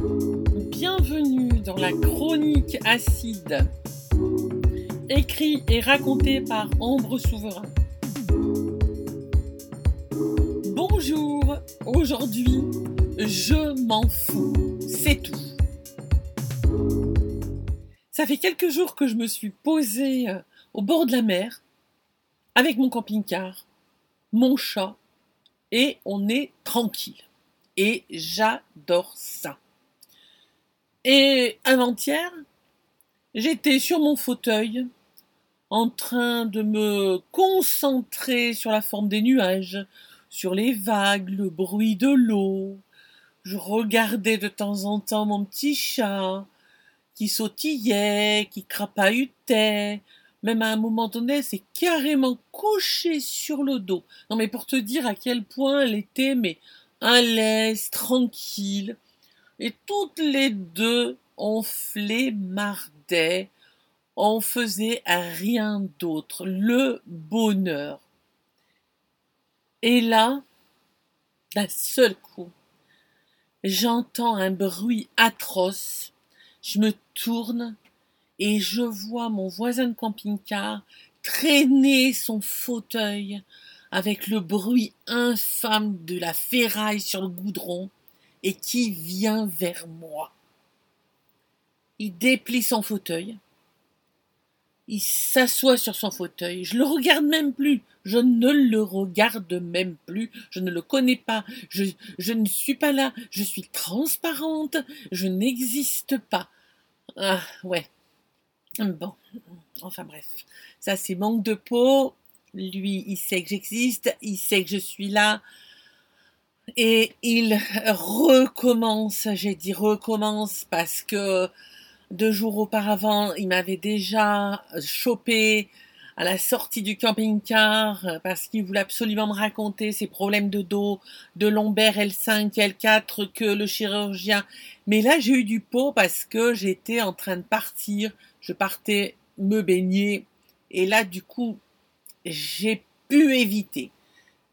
Bienvenue dans la chronique acide, écrit et raconté par Ambre Souverain. Bonjour, aujourd'hui, je m'en fous, c'est tout. Ça fait quelques jours que je me suis posée euh, au bord de la mer avec mon camping-car, mon chat, et on est tranquille. Et j'adore ça. Et avant-hier, j'étais sur mon fauteuil en train de me concentrer sur la forme des nuages, sur les vagues, le bruit de l'eau. Je regardais de temps en temps mon petit chat qui sautillait, qui crapahutait, même à un moment donné, c'est carrément couché sur le dos. Non mais pour te dire à quel point elle était mais à l'aise, tranquille. Et toutes les deux, on flémardait, on faisait rien d'autre, le bonheur. Et là, d'un seul coup, j'entends un bruit atroce, je me tourne et je vois mon voisin de camping-car traîner son fauteuil avec le bruit infâme de la ferraille sur le goudron et qui vient vers moi. Il déplie son fauteuil. Il s'assoit sur son fauteuil. Je le regarde même plus. Je ne le regarde même plus. Je ne le connais pas. Je, ne suis pas là. Je suis transparente. Je n'existe pas. Ah, ouais. Bon, enfin bref, ça c'est manque de peau. Lui, il sait que j'existe, il sait que je suis là. Et il recommence, j'ai dit recommence parce que deux jours auparavant, il m'avait déjà chopé à la sortie du camping-car parce qu'il voulait absolument me raconter ses problèmes de dos, de lombaire L5, L4 que le chirurgien. Mais là, j'ai eu du pot parce que j'étais en train de partir je partais me baigner et là du coup j'ai pu éviter.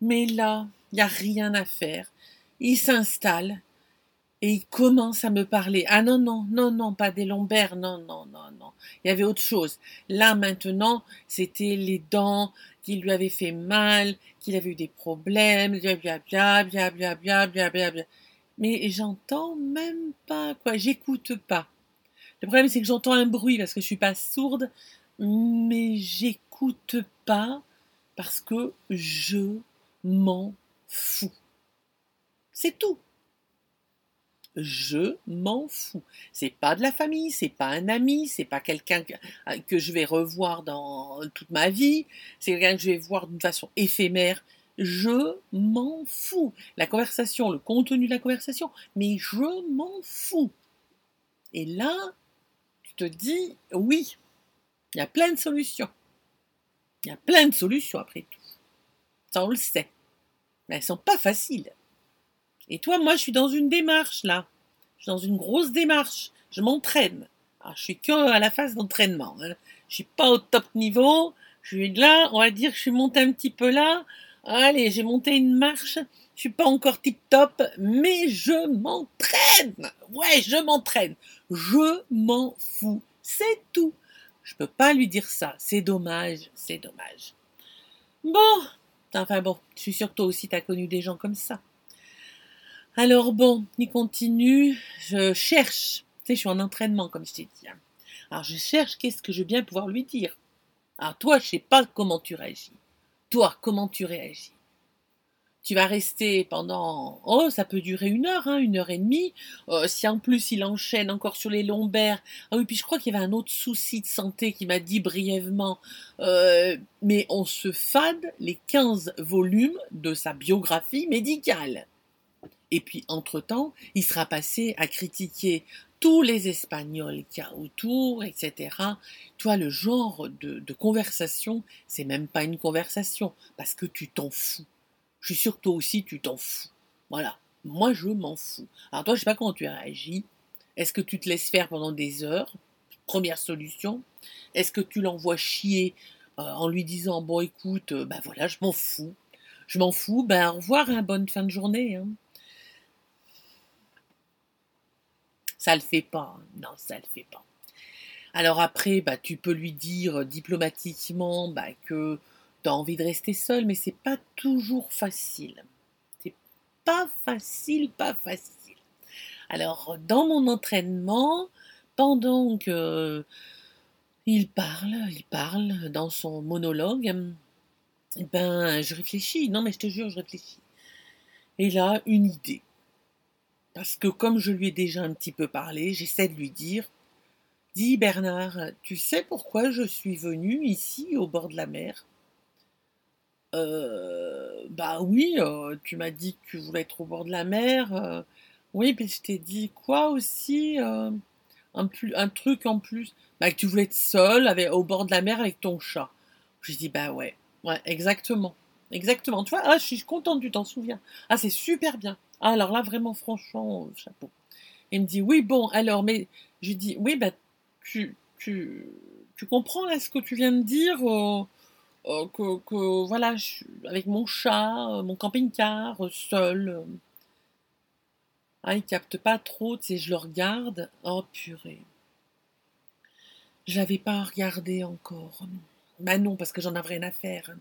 Mais là, il n'y a rien à faire. Il s'installe et il commence à me parler. Ah non, non, non, non, pas des lombaires, non, non, non, non. Il y avait autre chose. Là, maintenant, c'était les dents qui lui avaient fait mal, qu'il avait eu des problèmes, Bien bien bien bien bien bien bien bien. Mais j'entends même pas, quoi. J'écoute pas. Le problème, c'est que j'entends un bruit parce que je suis pas sourde, mais j'écoute pas parce que je m'en fous. C'est tout. Je m'en fous. C'est pas de la famille, c'est pas un ami, c'est pas quelqu'un que je vais revoir dans toute ma vie, c'est quelqu'un que je vais voir d'une façon éphémère. Je m'en fous. La conversation, le contenu de la conversation, mais je m'en fous. Et là, te dis oui, il y a plein de solutions. Il y a plein de solutions après tout. Ça, on le sait. Mais elles sont pas faciles. Et toi, moi, je suis dans une démarche, là. Je suis dans une grosse démarche. Je m'entraîne. Alors, je suis que à la phase d'entraînement. Hein. Je suis pas au top niveau. Je suis là, on va dire que je suis monté un petit peu là. Allez, j'ai monté une marche. Je suis pas encore tip top, mais je m'entraîne. Ouais, je m'entraîne. Je m'en fous. C'est tout. Je peux pas lui dire ça. C'est dommage, c'est dommage. Bon. Enfin bon, je suis sûre que toi aussi t'as connu des gens comme ça. Alors bon, il continue. Je cherche. Tu sais, je suis en entraînement, comme je t'ai dit. Hein. Alors je cherche qu'est-ce que je vais bien pouvoir lui dire? Alors toi, je sais pas comment tu réagis. Toi, comment tu réagis? Tu vas rester pendant oh ça peut durer une heure hein, une heure et demie euh, si en plus il enchaîne encore sur les lombaires ah oui puis je crois qu'il y avait un autre souci de santé qui m'a dit brièvement euh, mais on se fade les 15 volumes de sa biographie médicale et puis entre-temps il sera passé à critiquer tous les Espagnols qu'il y a autour, etc. Toi, le genre de, de conversation, c'est même pas une conversation, parce que tu t'en fous. Je suis sûr que toi aussi, tu t'en fous. Voilà. Moi, je m'en fous. Alors toi, je sais pas comment tu réagis. Est-ce que tu te laisses faire pendant des heures? Première solution. Est-ce que tu l'envoies chier euh, en lui disant bon écoute, euh, ben voilà, je m'en fous. Je m'en fous, ben au revoir, hein, bonne fin de journée. Hein. Ça le fait pas. Non, ça le fait pas. Alors après, bah, tu peux lui dire diplomatiquement bah, que tu as envie de rester seul, mais c'est pas toujours facile. C'est pas facile, pas facile. Alors, dans mon entraînement, pendant que il parle, il parle dans son monologue, ben, je réfléchis. Non, mais je te jure, je réfléchis. Et là, une idée. Parce que comme je lui ai déjà un petit peu parlé, j'essaie de lui dire Dis Bernard, tu sais pourquoi je suis venu ici au bord de la mer? Euh, Bah oui, euh, tu m'as dit que tu voulais être au bord de la mer. Euh, oui, puis je t'ai dit quoi aussi un, truc en plus? Bah, Que tu voulais être seul au bord de la mer avec ton chat. J'ai dit bah ouais, ouais, exactement. Exactement. Tu vois, ah, je suis contente, tu t'en souviens. Ah, c'est super bien. Ah, alors là, vraiment, franchement, chapeau. Il me dit, oui, bon, alors, mais je dis, oui, bah, tu, tu, tu comprends là ce que tu viens de dire que, que, voilà, avec mon chat, euh, mon camping-car, seul. Ah, il capte pas trop, tu sais, je le regarde. Oh, purée. Je l'avais pas regardé encore. Bah non, parce que j'en avais rien à faire.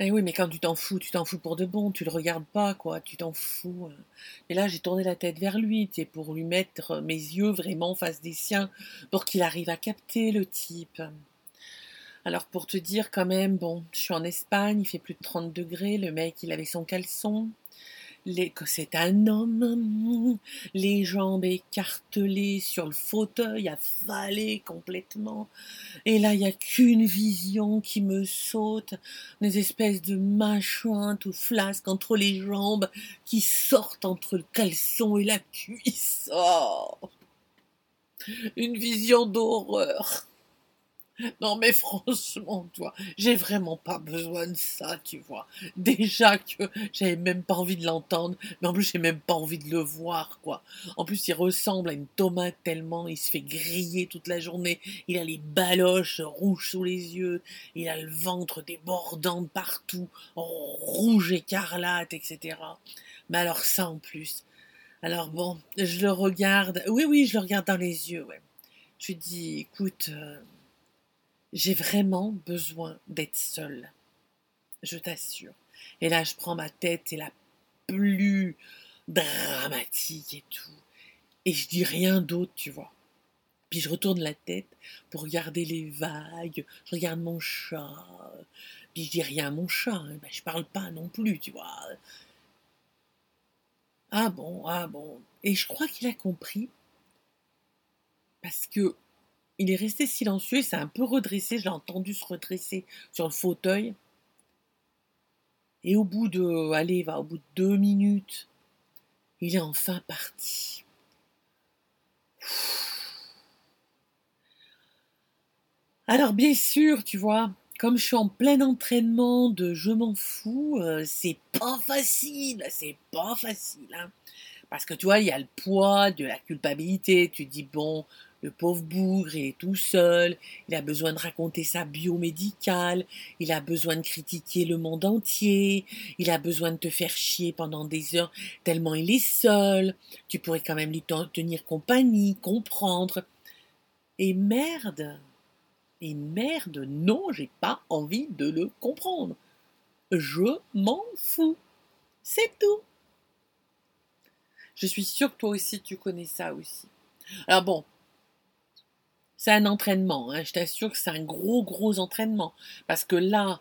Eh oui, mais quand tu t'en fous, tu t'en fous pour de bon, tu le regardes pas, quoi, tu t'en fous. Hein. Et là, j'ai tourné la tête vers lui, tu pour lui mettre mes yeux vraiment face des siens, pour qu'il arrive à capter le type. Alors, pour te dire quand même, bon, je suis en Espagne, il fait plus de 30 degrés, le mec, il avait son caleçon, c'est un homme, les jambes écartelées sur le fauteuil, affalé complètement. Et là, il n'y a qu'une vision qui me saute, des espèces de machins tout flasques entre les jambes qui sortent entre le caleçon et la cuisse. Oh Une vision d'horreur. Non mais franchement, toi, j'ai vraiment pas besoin de ça, tu vois. Déjà que j'avais même pas envie de l'entendre, mais en plus j'ai même pas envie de le voir, quoi. En plus il ressemble à une tomate tellement, il se fait griller toute la journée, il a les baloches rouges sous les yeux, il a le ventre débordant de partout, rouge écarlate, etc. Mais alors ça en plus. Alors bon, je le regarde, oui oui, je le regarde dans les yeux, ouais. Je lui dis, écoute... Euh, j'ai vraiment besoin d'être seule. Je t'assure. Et là, je prends ma tête, c'est la plus dramatique et tout. Et je dis rien d'autre, tu vois. Puis je retourne la tête pour regarder les vagues. Je regarde mon chat. Puis je dis rien à mon chat. Hein. Ben, je parle pas non plus, tu vois. Ah bon, ah bon. Et je crois qu'il a compris. Parce que il est resté silencieux, il s'est un peu redressé, je l'ai entendu se redresser sur le fauteuil. Et au bout de, allez, va, au bout de deux minutes, il est enfin parti. Alors bien sûr, tu vois, comme je suis en plein entraînement de je m'en fous, euh, c'est pas facile, c'est pas facile. Hein. Parce que tu vois, il y a le poids de la culpabilité. Tu dis, bon, le pauvre bougre, il est tout seul, il a besoin de raconter sa biomédicale, il a besoin de critiquer le monde entier, il a besoin de te faire chier pendant des heures tellement il est seul, tu pourrais quand même lui tenir compagnie, comprendre. Et merde, et merde, non, j'ai pas envie de le comprendre. Je m'en fous. C'est tout. Je suis sûre que toi aussi tu connais ça aussi. Alors bon, c'est un entraînement. Hein. Je t'assure que c'est un gros, gros entraînement. Parce que là,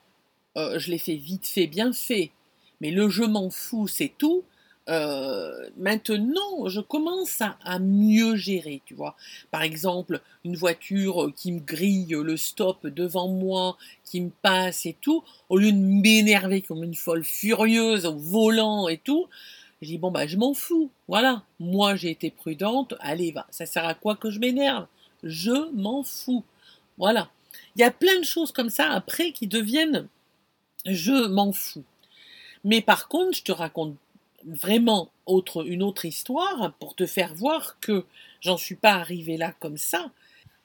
euh, je l'ai fait vite fait, bien fait. Mais le je m'en fous, c'est tout. Euh, maintenant, je commence à, mieux gérer, tu vois. Par exemple, une voiture qui me grille le stop devant moi, qui me passe et tout, au lieu de m'énerver comme une folle furieuse au volant et tout, je dis bon bah je m'en fous, voilà. Moi j'ai été prudente, allez va, ça sert à quoi que je m'énerve? Je m'en fous. Voilà. Il y a plein de choses comme ça après qui deviennent je m'en fous. Mais par contre, je te raconte vraiment autre, une autre histoire pour te faire voir que j'en suis pas arrivé là comme ça.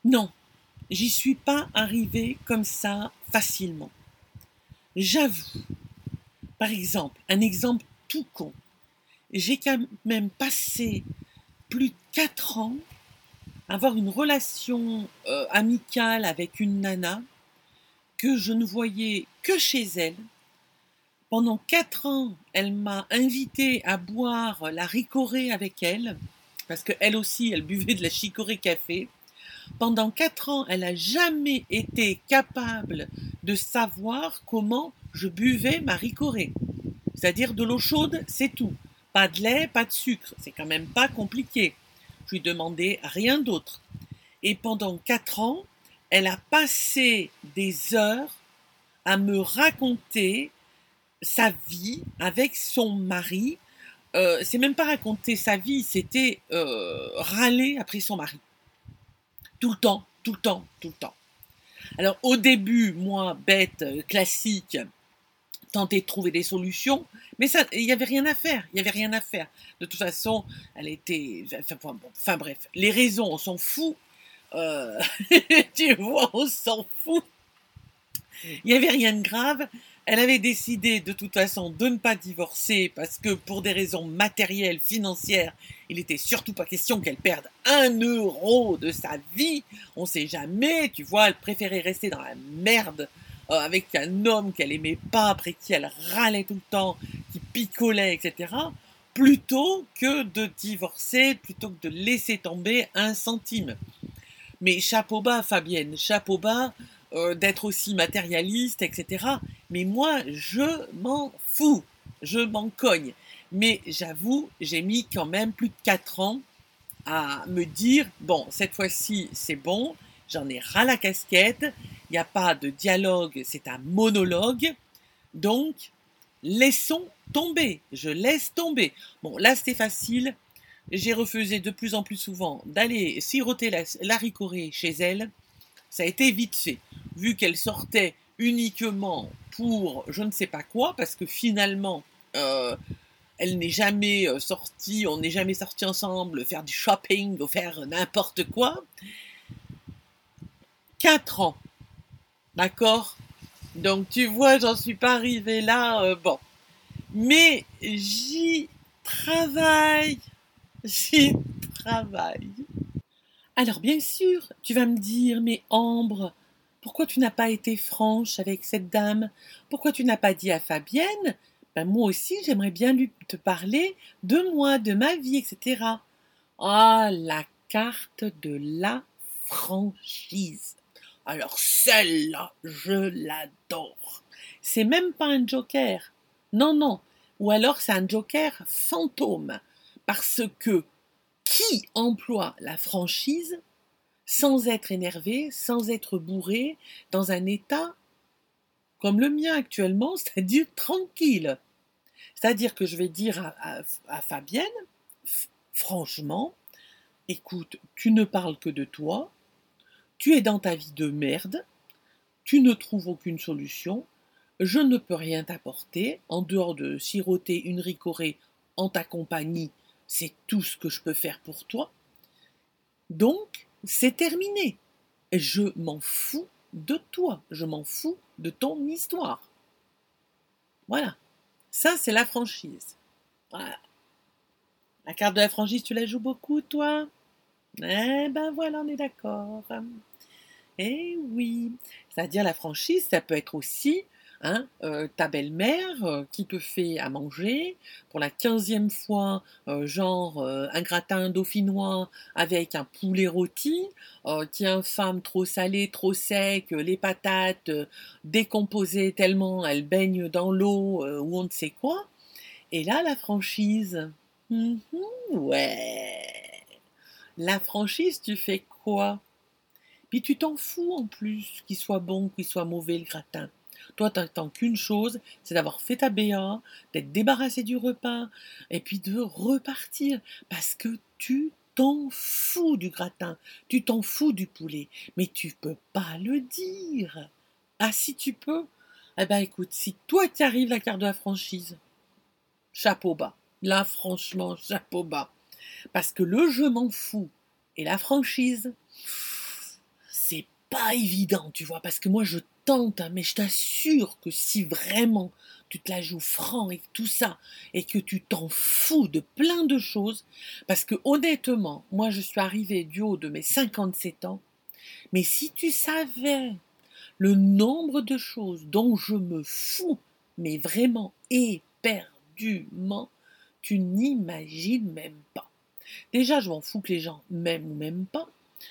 Non, j'y suis pas arrivé comme ça facilement. J'avoue. Par exemple, un exemple tout con. J'ai quand même passé plus de 4 ans avoir une relation euh, amicale avec une nana que je ne voyais que chez elle. Pendant quatre ans, elle m'a invité à boire la ricorée avec elle, parce qu'elle aussi, elle buvait de la chicorée café. Pendant quatre ans, elle n'a jamais été capable de savoir comment je buvais ma ricorée. C'est-à-dire de l'eau chaude, c'est tout. Pas de lait, pas de sucre. C'est quand même pas compliqué. Lui rien d'autre. Et pendant quatre ans, elle a passé des heures à me raconter sa vie avec son mari. Euh, c'est même pas raconter sa vie, c'était euh, râler après son mari. Tout le temps, tout le temps, tout le temps. Alors au début, moi, bête, euh, classique, tenter de trouver des solutions, mais ça, il n'y avait rien à faire, il n'y avait rien à faire. De toute façon, elle était, enfin, bref, les raisons, on s'en fout. Euh, tu vois, on s'en fout. Il n'y avait rien de grave. Elle avait décidé de toute façon de ne pas divorcer parce que pour des raisons matérielles, financières, il n'était surtout pas question qu'elle perde un euro de sa vie. On ne sait jamais, tu vois, elle préférait rester dans la merde euh, avec un homme qu'elle aimait pas, après qui elle râlait tout le temps, qui picolait, etc., plutôt que de divorcer, plutôt que de laisser tomber un centime. Mais chapeau bas, Fabienne, chapeau bas, euh, d'être aussi matérialiste, etc. Mais moi, je m'en fous, je m'en cogne. Mais j'avoue, j'ai mis quand même plus de 4 ans à me dire, bon, cette fois-ci, c'est bon, j'en ai ras la casquette, il n'y a pas de dialogue, c'est un monologue. Donc, laissons tomber, je laisse tomber. Bon, là, c'était facile, j'ai refusé de plus en plus souvent d'aller siroter la, la chez elle. Ça a été vite fait, vu qu'elle sortait uniquement pour je ne sais pas quoi, parce que finalement, euh, elle n'est jamais euh, sortie, on n'est jamais sorti ensemble faire du shopping ou faire n'importe quoi. Quatre ans, d'accord? Donc tu vois, j'en suis pas arrivée là, euh, bon. Mais j'y travaille. J'y travaille. Alors bien sûr, tu vas me dire, mais Ambre, pourquoi tu n'as pas été franche avec cette dame? Pourquoi tu n'as pas dit à Fabienne ben moi aussi j'aimerais bien lui te parler de moi, de ma vie, etc. Ah, la carte de la franchise. Alors celle-là, je l'adore. C'est même pas un joker. Non, non. Ou alors c'est un joker fantôme parce que qui emploie la franchise sans être énervé, sans être bourré, dans un état comme le mien actuellement, c'est-à-dire tranquille. C'est-à-dire que je vais dire à, Fabienne, franchement, écoute, tu ne parles que de toi, tu es dans ta vie de merde, tu ne trouves aucune solution, je ne peux rien t'apporter, en dehors de siroter une ricorée en ta compagnie c'est tout ce que je peux faire pour toi. Donc, c'est terminé. Je m'en fous de toi, je m'en fous de ton histoire. Voilà. Ça, c'est la franchise. Voilà. La carte de la franchise, tu la joues beaucoup, toi? Eh ben voilà, on est d'accord. Eh oui. C'est-à-dire, la franchise, ça peut être aussi Hein, euh, ta belle-mère euh, qui te fait à manger pour la quinzième fois, euh, genre un gratin dauphinois avec un poulet rôti, qui infâme trop salé, trop sec, les patates décomposées tellement elles baignent dans l'eau ou on ne sait quoi. Et là, la franchise. Mhm, ouais. La franchise, tu fais quoi? Puis tu t'en fous en plus qu'il soit bon, qu'il soit mauvais le gratin. Toi, tu n'attends qu'une chose, c'est d'avoir fait ta BA, d'être débarrassé du repas, et puis de repartir. Parce que tu t'en fous du gratin, tu t'en fous du poulet, mais tu peux pas le dire. Ah, si tu peux Eh ben écoute, si toi tu arrives la carte de la franchise, chapeau bas. Là, franchement, chapeau bas. Parce que le je m'en fous et la franchise, c'est pas évident, tu vois, parce que moi je tente, hein, mais je t'assure que si vraiment tu te la joues franc et tout ça, et que tu t'en fous de plein de choses, parce que honnêtement, moi je suis arrivée du haut de mes 57 ans, mais si tu savais le nombre de choses dont je me fous, mais vraiment éperdument, tu n'imagines même pas. Déjà, je m'en fous que les gens m'aiment ou m'aiment pas.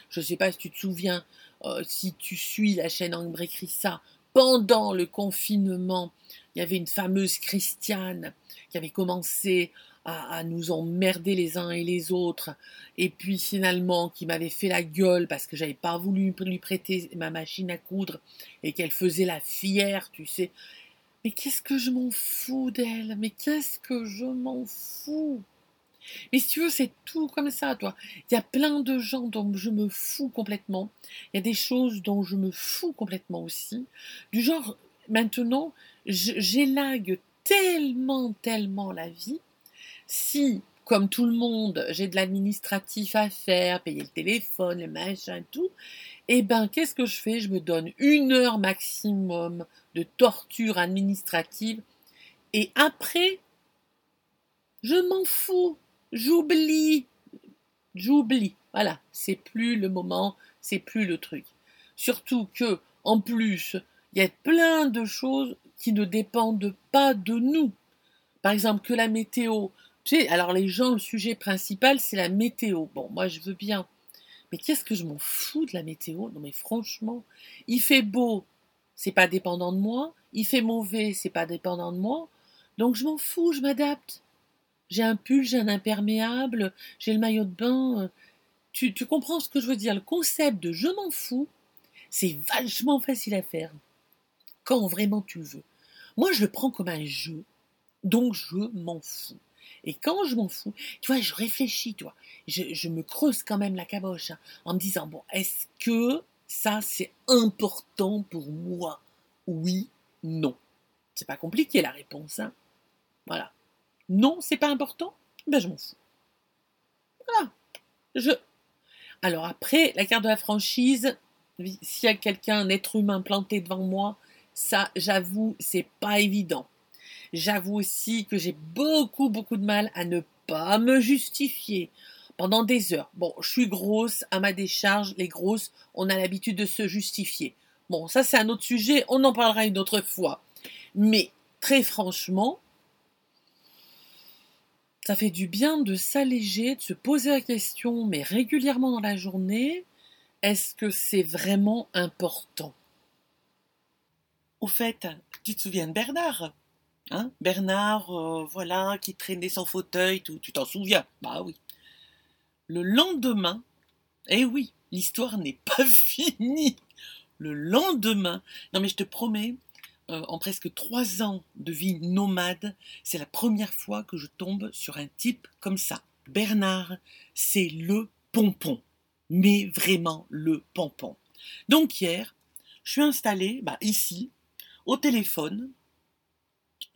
Je ne sais pas si tu te souviens, euh, si tu suis la chaîne Ambré Chrissa, pendant le confinement, il y avait une fameuse Christiane qui avait commencé à, nous emmerder les uns et les autres, et puis finalement qui m'avait fait la gueule parce que j'avais pas voulu lui prêter ma machine à coudre et qu'elle faisait la fière, tu sais. Mais qu'est-ce que je m'en fous d'elle? Mais qu'est-ce que je m'en fous? Mais si tu veux, c'est tout comme ça, toi. Il y a plein de gens dont je me fous complètement. Il y a des choses dont je me fous complètement aussi. Du genre, maintenant, j'élague tellement, tellement la vie. Si, comme tout le monde, j'ai de l'administratif à faire, payer le téléphone, les machins, tout, eh ben, qu'est-ce que je fais? Je me donne une heure maximum de torture administrative. Et après, je m'en fous. J'oublie. J'oublie. Voilà, c'est plus le moment, c'est plus le truc. Surtout que, en plus, il y a plein de choses qui ne dépendent pas de nous. Par exemple, que la météo. Tu sais, alors les gens, le sujet principal, c'est la météo. Bon, moi, je veux bien. Mais qu'est-ce que je m'en fous de la météo? Non, mais franchement, il fait beau, c'est pas dépendant de moi. Il fait mauvais, c'est pas dépendant de moi. Donc, je m'en fous, je m'adapte. J'ai un pull, j'ai un imperméable, j'ai le maillot de bain. Tu, tu comprends ce que je veux dire? Le concept de je m'en fous, c'est vachement facile à faire. Quand vraiment tu veux. Moi, je le prends comme un jeu, donc je m'en fous. Et quand je m'en fous, tu vois, je réfléchis, tu vois, je, me creuse quand même la caboche hein, en me disant, bon, est-ce que ça c'est important pour moi? Oui, non. C'est pas compliqué la réponse, hein Voilà. Non, c'est pas important? Ben je m'en fous. Voilà. Je. Alors après, la carte de la franchise, s'il y a quelqu'un, un être humain planté devant moi, ça, j'avoue, c'est pas évident. J'avoue aussi que j'ai beaucoup, beaucoup de mal à ne pas me justifier pendant des heures. Bon, je suis grosse, à ma décharge, les grosses, on a l'habitude de se justifier. Bon, ça c'est un autre sujet, on en parlera une autre fois. Mais très franchement, ça fait du bien de s'alléger, de se poser la question, mais régulièrement dans la journée, est-ce que c'est vraiment important? Au fait, tu te souviens de Bernard hein? Bernard, euh, voilà, qui traînait son fauteuil, tu t'en souviens? Bah oui. Le lendemain, eh oui, l'histoire n'est pas finie. Le lendemain, non mais je te promets, euh, en presque trois ans de vie nomade, c'est la première fois que je tombe sur un type comme ça. Bernard, c'est le pompon, mais vraiment le pompon. Donc hier, je suis installé bah, ici, au téléphone,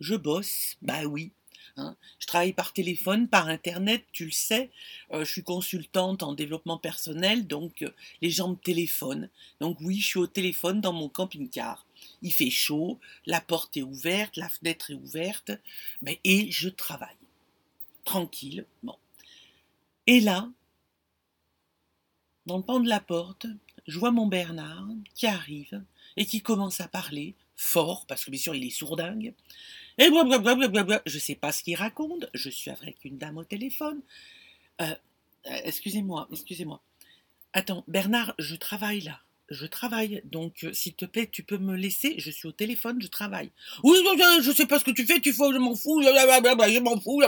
je bosse, bah oui, Hein. Je travaille par téléphone, par internet, tu le sais. Euh, je suis consultante en développement personnel, donc euh, les gens me téléphonent. Donc oui, je suis au téléphone dans mon camping-car il fait chaud, la porte est ouverte, la fenêtre est ouverte, mais et je travaille. Tranquille. Et là, dans le pan de la porte, je vois mon Bernard qui arrive et qui commence à parler fort, parce que bien sûr il est sourdingue. Et blablabla, je sais pas ce qu'il raconte, je suis avec une dame au téléphone. Euh, euh, excusez-moi, excusez-moi. Attends, Bernard, je travaille là je travaille. Donc, euh, s'il te plaît, tu peux me laisser. Je suis au téléphone, je travaille. Oui, je sais pas ce que tu fais, tu fais, je m'en fous, je m'en fous.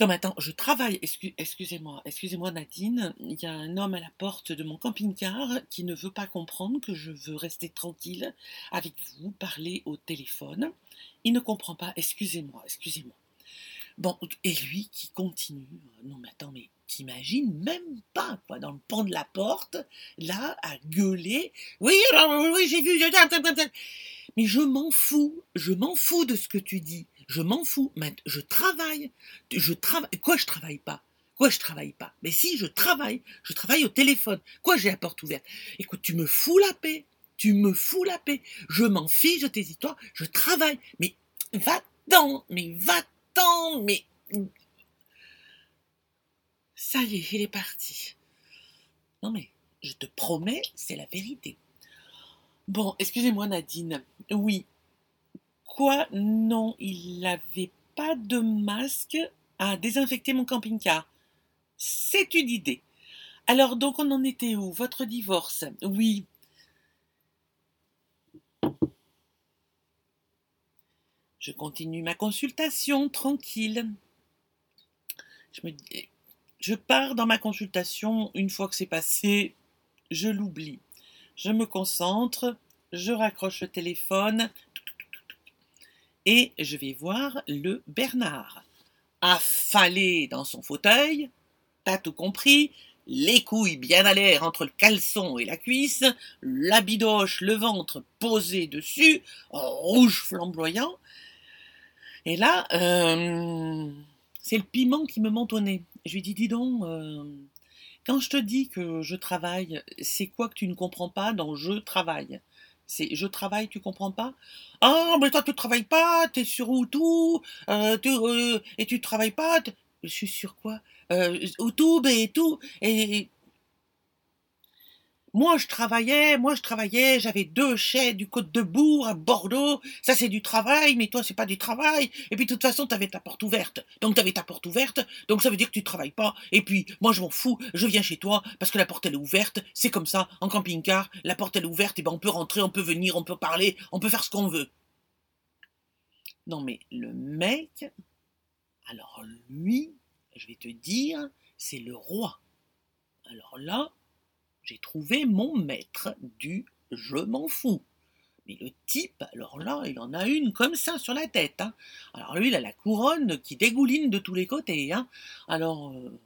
Non, mais attends, je travaille. Excusez-moi, excusez-moi, Nadine. Il y a un homme à la porte de mon camping-car qui ne veut pas comprendre que je veux rester tranquille avec vous, parler au téléphone. Il ne comprend pas. Excusez-moi, excusez-moi. Bon, et lui qui continue. Non, mais attends, mais t'imagines même pas, quoi, dans le pan de la porte, là, à gueuler. Oui, oui, j'ai vu. Mais je m'en fous, je m'en fous de ce que tu dis. Je m'en fous. Je travaille. Je travaille. Quoi, je travaille pas? Quoi, je travaille pas? Mais si, je travaille. Je travaille au téléphone. Quoi, j'ai la porte ouverte? Écoute, tu me fous la paix. Tu me fous la paix. Je m'en fiche de tes histoires. Je travaille. Mais va-t'en. Mais va-t'en. Mais. Ça y est, il est parti. Non mais, je te promets, c'est la vérité. Bon, excusez-moi Nadine. Oui. Quoi? Non, il n'avait pas de masque à désinfecter mon camping-car. C'est une idée. Alors donc on en était où? Votre divorce? Oui. Je continue ma consultation tranquille. Je pars dans ma consultation une fois que c'est passé, je l'oublie. Je me concentre, je raccroche le téléphone et je vais voir le Bernard. Affalé dans son fauteuil, t'as tout compris, les couilles bien à l'air entre le caleçon et la cuisse, la bidoche, le ventre posé dessus, rouge flamboyant. Et là, euh, c'est le piment qui me nez. Je lui dis, dis donc, euh, quand je te dis que je travaille, c'est quoi que tu ne comprends pas dans je travaille c'est je travaille, tu comprends pas? Ah, mais toi tu travailles pas, t'es sur YouTube, euh, euh, et tu travailles pas. Je suis sur quoi? Euh, et tout. Et moi, je travaillais, moi, je travaillais, j'avais deux chais du Côte de Bourg à Bordeaux. Ça, c'est du travail, mais toi, c'est pas du travail. Et puis, de toute façon, t'avais ta porte ouverte. Donc, t'avais ta porte ouverte. Donc, ça veut dire que tu travailles pas. Et puis, moi, je m'en fous. Je viens chez toi parce que la porte, elle est ouverte. C'est comme ça. En camping-car, la porte, elle est ouverte. Et ben, on peut rentrer, on peut venir, on peut parler, on peut faire ce qu'on veut. Non, mais le mec, alors lui, je vais te dire, c'est le roi. Alors là, j'ai trouvé mon maître du je m'en fous. Mais le type, alors là, il en a une comme ça sur la tête. Hein. Alors lui, il a la couronne qui dégouline de tous les côtés. Hein. Alors euh,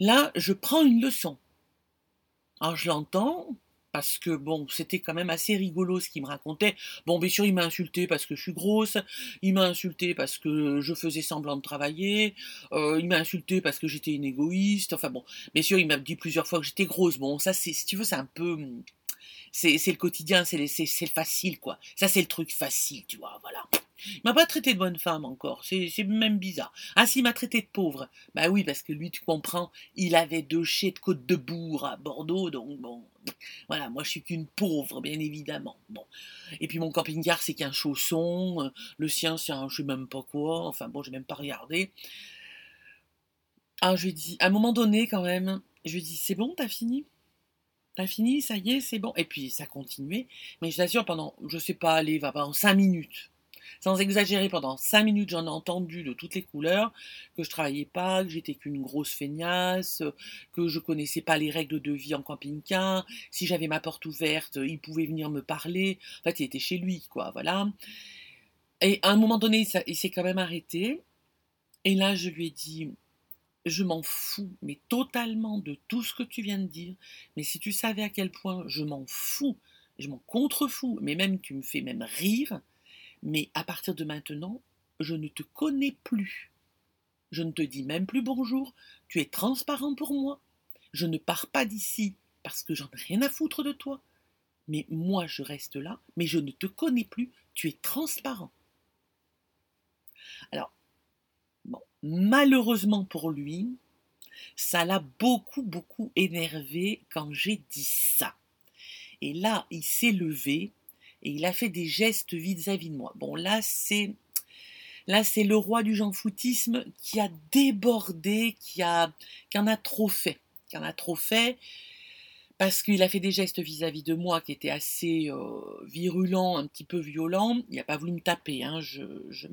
là, je prends une leçon. Alors je l'entends, parce que bon, c'était quand même assez rigolo ce qu'il me racontait. Bon, bien sûr, il m'a insulté parce que je suis grosse, il m'a insulté parce que je faisais semblant de travailler, euh, il m'a insulté parce que j'étais une égoïste. Enfin bon, bien sûr, il m'a dit plusieurs fois que j'étais grosse. Bon, ça, c'est, si tu veux, c'est un peu, c'est, le quotidien, c'est facile, quoi. Ça, c'est le truc facile, tu vois, voilà. Il m'a pas traité de bonne femme encore, c'est même bizarre. Ah, s'il m'a traité de pauvre, bah oui, parce que lui, tu comprends, il avait deux chais de côte de bourg à Bordeaux, donc bon, voilà, moi je suis qu'une pauvre, bien évidemment. Bon. Et puis mon camping-car, c'est qu'un chausson, euh, le sien, c'est un je sais même pas quoi, enfin bon, j'ai même pas regardé. Ah, je lui dis, à un moment donné, quand même, je lui dis, c'est bon, t'as fini? T'as fini, ça y est, c'est bon. Et puis ça continuait, mais je t'assure, pendant, je sais pas, allez, va pendant cinq minutes, sans exagérer, pendant cinq minutes, j'en ai entendu de toutes les couleurs, que je travaillais pas, que j'étais qu'une grosse feignasse, que je connaissais pas les règles de vie en camping-car. Si j'avais ma porte ouverte, il pouvait venir me parler. En fait, il était chez lui, quoi, voilà. Et à un moment donné, il s'est quand même arrêté. Et là, je lui ai dit, je m'en fous, mais totalement de tout ce que tu viens de dire. Mais si tu savais à quel point je m'en fous, je m'en contrefous, mais même tu me fais même rire, mais à partir de maintenant, je ne te connais plus. Je ne te dis même plus bonjour, tu es transparent pour moi. Je ne pars pas d'ici parce que j'en ai rien à foutre de toi. Mais moi, je reste là, mais je ne te connais plus, tu es transparent. Alors, malheureusement pour lui, ça l'a beaucoup, beaucoup énervé quand j'ai dit ça. Et là, il s'est levé, et il a fait des gestes vis-à-vis de moi. Bon, là, c'est là c'est le roi du jean-foutisme qui a débordé, qui a qui en a trop fait, qui a trop fait parce qu'il a fait des gestes vis-à-vis de moi qui étaient assez euh, virulents, un petit peu violents. Il n'a pas voulu me taper, hein, je, je...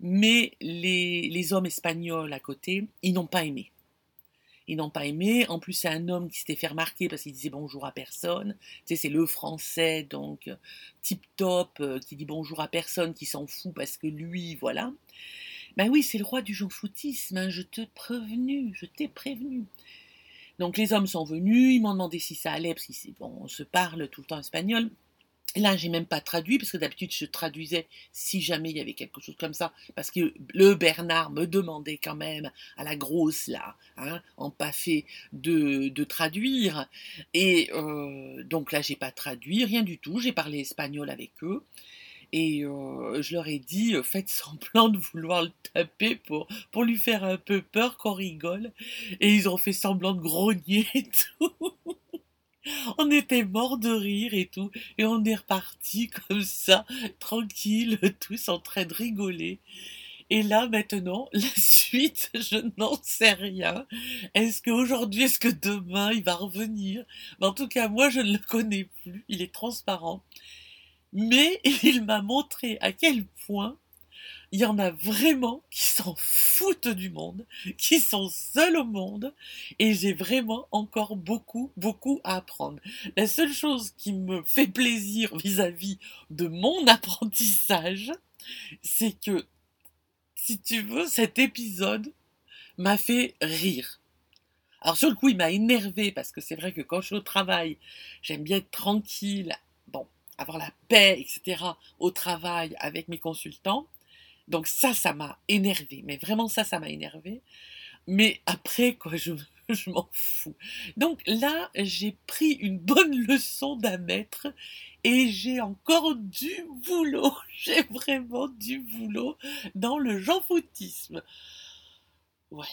mais les, les hommes espagnols à côté, ils n'ont pas aimé ils n'ont pas aimé. En plus, c'est un homme qui s'était fait remarquer parce qu'il disait bonjour à personne. Tu sais, c'est le français, donc tip top, euh, qui dit bonjour à personne, qui s'en fout parce que lui, voilà. Ben oui, c'est le roi du jean-foutisme, hein, je te prévenu, je t'ai prévenu. Donc les hommes sont venus, ils m'ont demandé si ça allait, parce qu'on se parle tout le temps espagnol. Là, j'ai même pas traduit, parce que d'habitude, je traduisais si jamais il y avait quelque chose comme ça, parce que le Bernard me demandait quand même, à la grosse, là, hein, en paffé, de, de traduire. Et euh, donc là, j'ai pas traduit, rien du tout. J'ai parlé espagnol avec eux. Et euh, je leur ai dit, faites semblant de vouloir le taper pour, pour lui faire un peu peur qu'on rigole. Et ils ont fait semblant de grogner et tout. On était morts de rire et tout, et on est reparti comme ça, tranquille, tous en train de rigoler. Et là, maintenant, la suite, je n'en sais rien. Est-ce qu'aujourd'hui, est-ce que demain, il va revenir? Mais en tout cas, moi, je ne le connais plus. Il est transparent. Mais il m'a montré à quel point il y en a vraiment qui s'en foutent du monde, qui sont seuls au monde, et j'ai vraiment encore beaucoup, beaucoup à apprendre. La seule chose qui me fait plaisir vis-à-vis de mon apprentissage, c'est que, si tu veux, cet épisode m'a fait rire. Alors sur le coup, il m'a énervé parce que c'est vrai que quand je suis au travail, j'aime bien être tranquille, bon, avoir la paix, etc. au travail avec mes consultants. Donc ça, ça m'a énervé. Mais vraiment, ça, ça m'a énervé. Mais après, quoi, je, m'en fous. Donc là, j'ai pris une bonne leçon d'un maître et j'ai encore du boulot. J'ai vraiment du boulot dans le jean-foutisme. Ouais,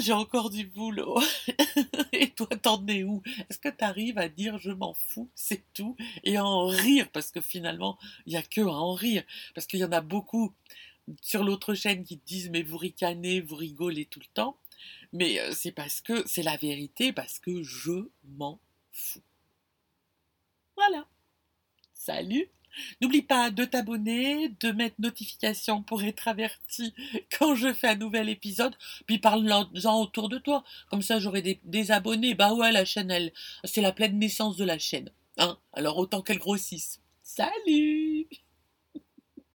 j'ai encore du boulot. Et toi, t'en es où? Est-ce que t'arrives à dire je m'en fous, c'est tout, et à en rire? Parce que finalement, il n'y a que à en rire. Parce qu'il y en a beaucoup sur l'autre chaîne qui te disent mais vous ricanez, vous rigolez tout le temps. Mais euh, c'est parce que c'est la vérité, parce que je m'en fous. Voilà. Salut N'oublie pas de t'abonner, de mettre notification pour être averti quand je fais un nouvel épisode, puis parle-en autour de toi. Comme ça, j'aurai des, abonnés. Bah ouais, la chaîne, c'est la pleine naissance de la chaîne. Hein? Alors autant qu'elle grossisse. Salut